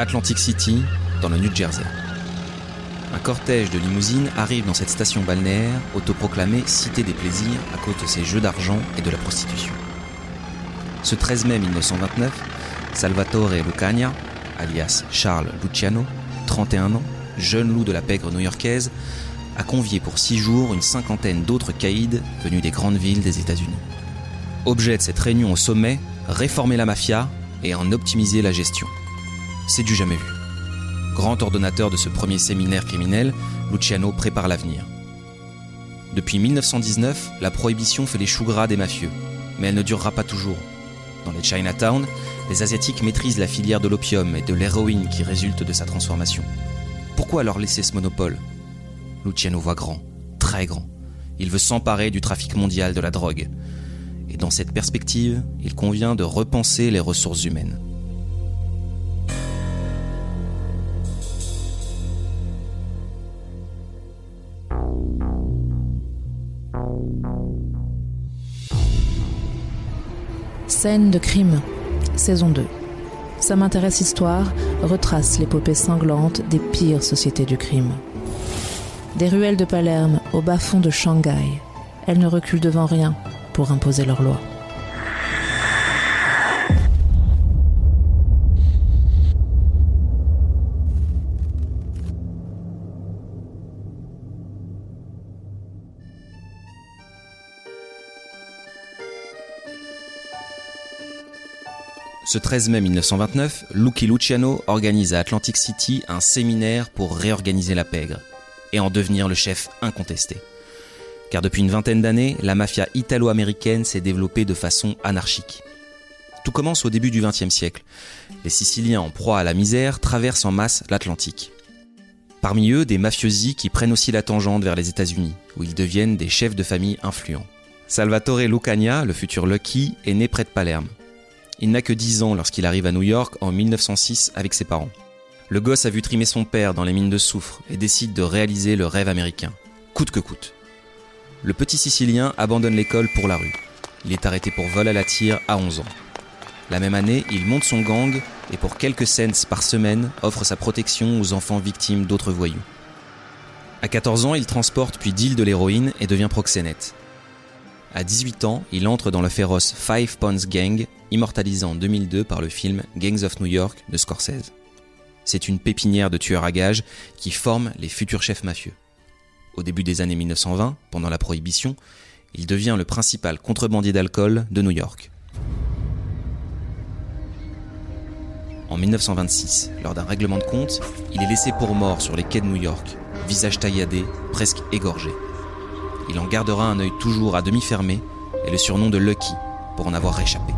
Atlantic City, dans le New Jersey. Un cortège de limousines arrive dans cette station balnéaire, autoproclamée Cité des plaisirs à cause de ses jeux d'argent et de la prostitution. Ce 13 mai 1929, Salvatore Lucania, alias Charles Luciano, 31 ans, jeune loup de la pègre new-yorkaise, a convié pour six jours une cinquantaine d'autres caïds venus des grandes villes des États-Unis. Objet de cette réunion au sommet, réformer la mafia et en optimiser la gestion. C'est du jamais vu. Grand ordonnateur de ce premier séminaire criminel, Luciano prépare l'avenir. Depuis 1919, la prohibition fait les choux gras des mafieux, mais elle ne durera pas toujours. Dans les Chinatown, les Asiatiques maîtrisent la filière de l'opium et de l'héroïne qui résulte de sa transformation. Pourquoi leur laisser ce monopole? Luciano voit grand, très grand. Il veut s'emparer du trafic mondial de la drogue. Et dans cette perspective, il convient de repenser les ressources humaines. Scène de crime, saison 2. Ça m'intéresse histoire retrace l'épopée sanglante des pires sociétés du crime. Des ruelles de Palerme au bas-fond de Shanghai, elles ne reculent devant rien pour imposer leurs lois. Ce 13 mai 1929, Lucky Luciano organise à Atlantic City un séminaire pour réorganiser la pègre et en devenir le chef incontesté. Car depuis une vingtaine d'années, la mafia italo-américaine s'est développée de façon anarchique. Tout commence au début du XXe siècle. Les Siciliens en proie à la misère traversent en masse l'Atlantique. Parmi eux, des mafiosi qui prennent aussi la tangente vers les États-Unis, où ils deviennent des chefs de famille influents. Salvatore Lucania, le futur Lucky, est né près de Palerme. Il n'a que 10 ans lorsqu'il arrive à New York en 1906 avec ses parents. Le gosse a vu trimer son père dans les mines de soufre et décide de réaliser le rêve américain, coûte que coûte. Le petit Sicilien abandonne l'école pour la rue. Il est arrêté pour vol à la tire à 11 ans. La même année, il monte son gang et pour quelques cents par semaine offre sa protection aux enfants victimes d'autres voyous. À 14 ans, il transporte puis deal de l'héroïne et devient proxénète. À 18 ans, il entre dans le féroce Five Pounds Gang, immortalisé en 2002 par le film Gangs of New York de Scorsese. C'est une pépinière de tueurs à gages qui forment les futurs chefs mafieux. Au début des années 1920, pendant la Prohibition, il devient le principal contrebandier d'alcool de New York. En 1926, lors d'un règlement de compte, il est laissé pour mort sur les quais de New York, visage tailladé, presque égorgé. Il en gardera un œil toujours à demi fermé et le surnom de Lucky pour en avoir échappé.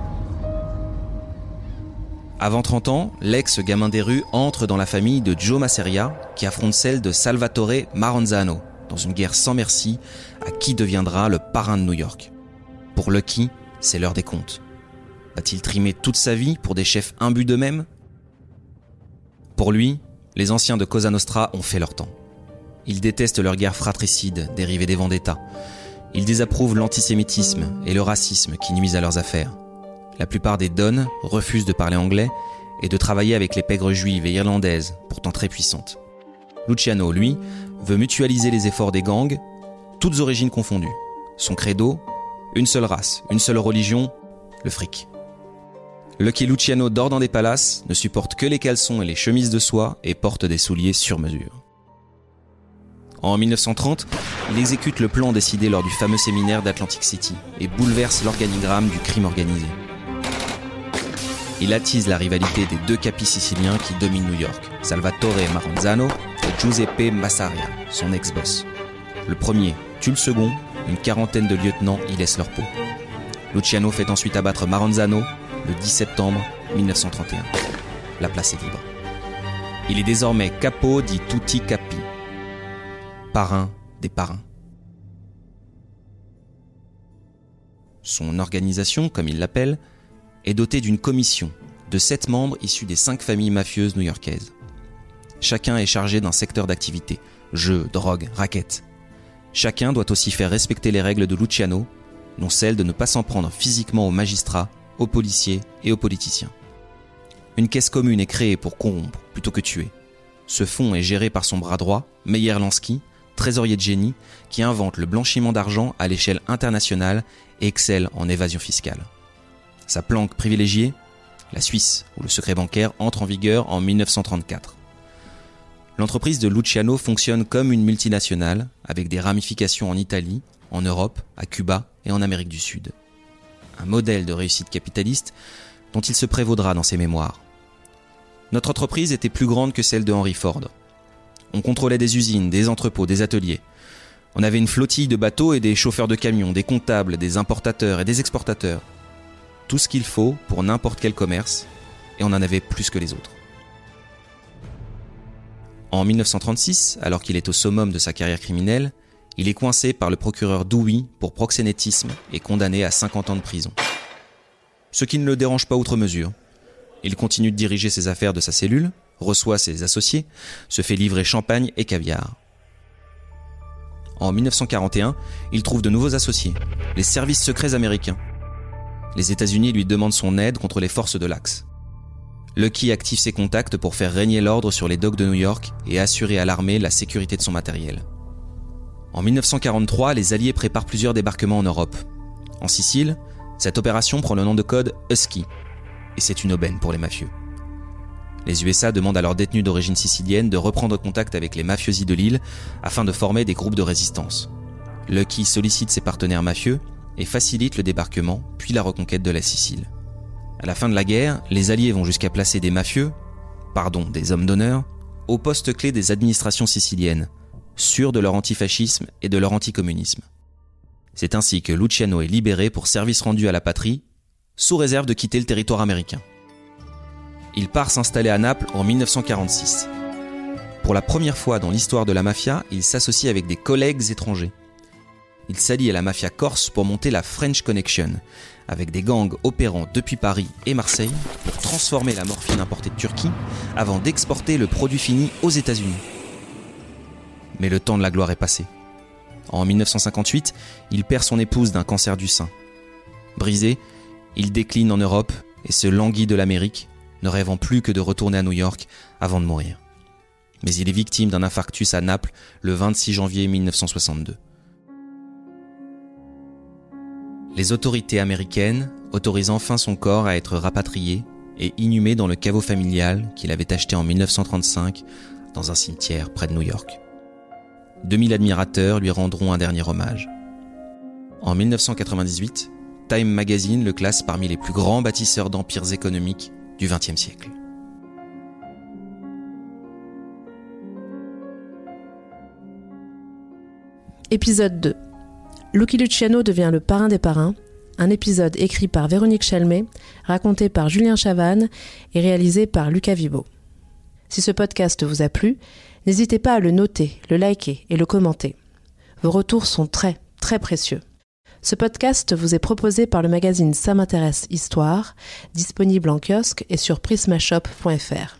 Avant 30 ans, l'ex-gamin des rues entre dans la famille de Joe Masseria qui affronte celle de Salvatore Maranzano dans une guerre sans merci à qui deviendra le parrain de New York. Pour Lucky, c'est l'heure des comptes. Va-t-il trimer toute sa vie pour des chefs imbus d'eux-mêmes? Pour lui, les anciens de Cosa Nostra ont fait leur temps. Ils détestent leur guerre fratricide dérivée des vendettas. Ils désapprouvent l'antisémitisme et le racisme qui nuisent à leurs affaires. La plupart des Dons refusent de parler anglais et de travailler avec les pègres juives et irlandaises, pourtant très puissantes. Luciano, lui, veut mutualiser les efforts des gangs, toutes origines confondues. Son credo, une seule race, une seule religion, le fric. Lucky Luciano dort dans des palaces, ne supporte que les caleçons et les chemises de soie et porte des souliers sur mesure. En 1930, il exécute le plan décidé lors du fameux séminaire d'Atlantic City et bouleverse l'organigramme du crime organisé. Il attise la rivalité des deux capis siciliens qui dominent New York, Salvatore Maranzano et Giuseppe Massaria, son ex-boss. Le premier tue le second, une quarantaine de lieutenants y laissent leur peau. Luciano fait ensuite abattre Maranzano le 10 septembre 1931. La place est libre. Il est désormais capo di tutti capi, parrain des parrains. Son organisation, comme il l'appelle, est dotée d'une commission de sept membres issus des cinq familles mafieuses new-yorkaises. Chacun est chargé d'un secteur d'activité jeux, drogue, raquettes. Chacun doit aussi faire respecter les règles de Luciano, dont celle de ne pas s'en prendre physiquement aux magistrats, aux policiers et aux politiciens. une caisse commune est créée pour corrompre plutôt que tuer. Ce fonds est géré par son bras droit, Meyer Lansky, trésorier de génie, qui invente le blanchiment d'argent à l'échelle internationale et excelle en évasion fiscale. Sa planque privilégiée La Suisse, où le secret bancaire entre en vigueur en 1934. L'entreprise de Luciano fonctionne comme une multinationale, avec des ramifications en Italie, en Europe, à Cuba et en Amérique du Sud. Un modèle de réussite capitaliste dont il se prévaudra dans ses mémoires. Notre entreprise était plus grande que celle de Henry Ford. On contrôlait des usines, des entrepôts, des ateliers. On avait une flottille de bateaux et des chauffeurs de camions, des comptables, des importateurs et des exportateurs. Tout ce qu'il faut pour n'importe quel commerce, et on en avait plus que les autres. En 1936, alors qu'il est au summum de sa carrière criminelle, il est coincé par le procureur Dewey pour proxénétisme et condamné à 50 ans de prison. Ce qui ne le dérange pas outre mesure. Il continue de diriger ses affaires de sa cellule, reçoit ses associés, se fait livrer champagne et caviar. En 1941, il trouve de nouveaux associés, les services secrets américains. Les États-Unis lui demandent son aide contre les forces de l'Axe. Lucky active ses contacts pour faire régner l'ordre sur les docks de New York et assurer à l'armée la sécurité de son matériel. En 1943, les Alliés préparent plusieurs débarquements en Europe. En Sicile, cette opération prend le nom de code Husky, et c'est une aubaine pour les mafieux. Les USA demandent à leurs détenus d'origine sicilienne de reprendre contact avec les mafiosi de l'île afin de former des groupes de résistance. Lucky sollicite ses partenaires mafieux et facilite le débarquement puis la reconquête de la Sicile. À la fin de la guerre, les Alliés vont jusqu'à placer des mafieux, pardon, des hommes d'honneur, au poste clé des administrations siciliennes, sûrs de leur antifascisme et de leur anticommunisme. C'est ainsi que Luciano est libéré pour service rendu à la patrie, sous réserve de quitter le territoire américain. Il part s'installer à Naples en 1946. Pour la première fois dans l'histoire de la mafia, il s'associe avec des collègues étrangers. Il s'allie à la mafia corse pour monter la French Connection, avec des gangs opérant depuis Paris et Marseille pour transformer la morphine importée de Turquie avant d'exporter le produit fini aux États-Unis. Mais le temps de la gloire est passé. En 1958, il perd son épouse d'un cancer du sein. Brisé, il décline en Europe et se languit de l'Amérique, ne rêvant plus que de retourner à New York avant de mourir. Mais il est victime d'un infarctus à Naples le 26 janvier 1962. Les autorités américaines autorisent enfin son corps à être rapatrié et inhumé dans le caveau familial qu'il avait acheté en 1935 dans un cimetière près de New York. 2000 admirateurs lui rendront un dernier hommage. En 1998, Time Magazine le classe parmi les plus grands bâtisseurs d'empires économiques du XXe siècle. Épisode 2. Lucky Luciano devient le parrain des parrains, un épisode écrit par Véronique Chalmet, raconté par Julien Chavannes et réalisé par Lucas Vibo. Si ce podcast vous a plu, N'hésitez pas à le noter, le liker et le commenter. Vos retours sont très, très précieux. Ce podcast vous est proposé par le magazine Ça m'intéresse Histoire, disponible en kiosque et sur prismashop.fr.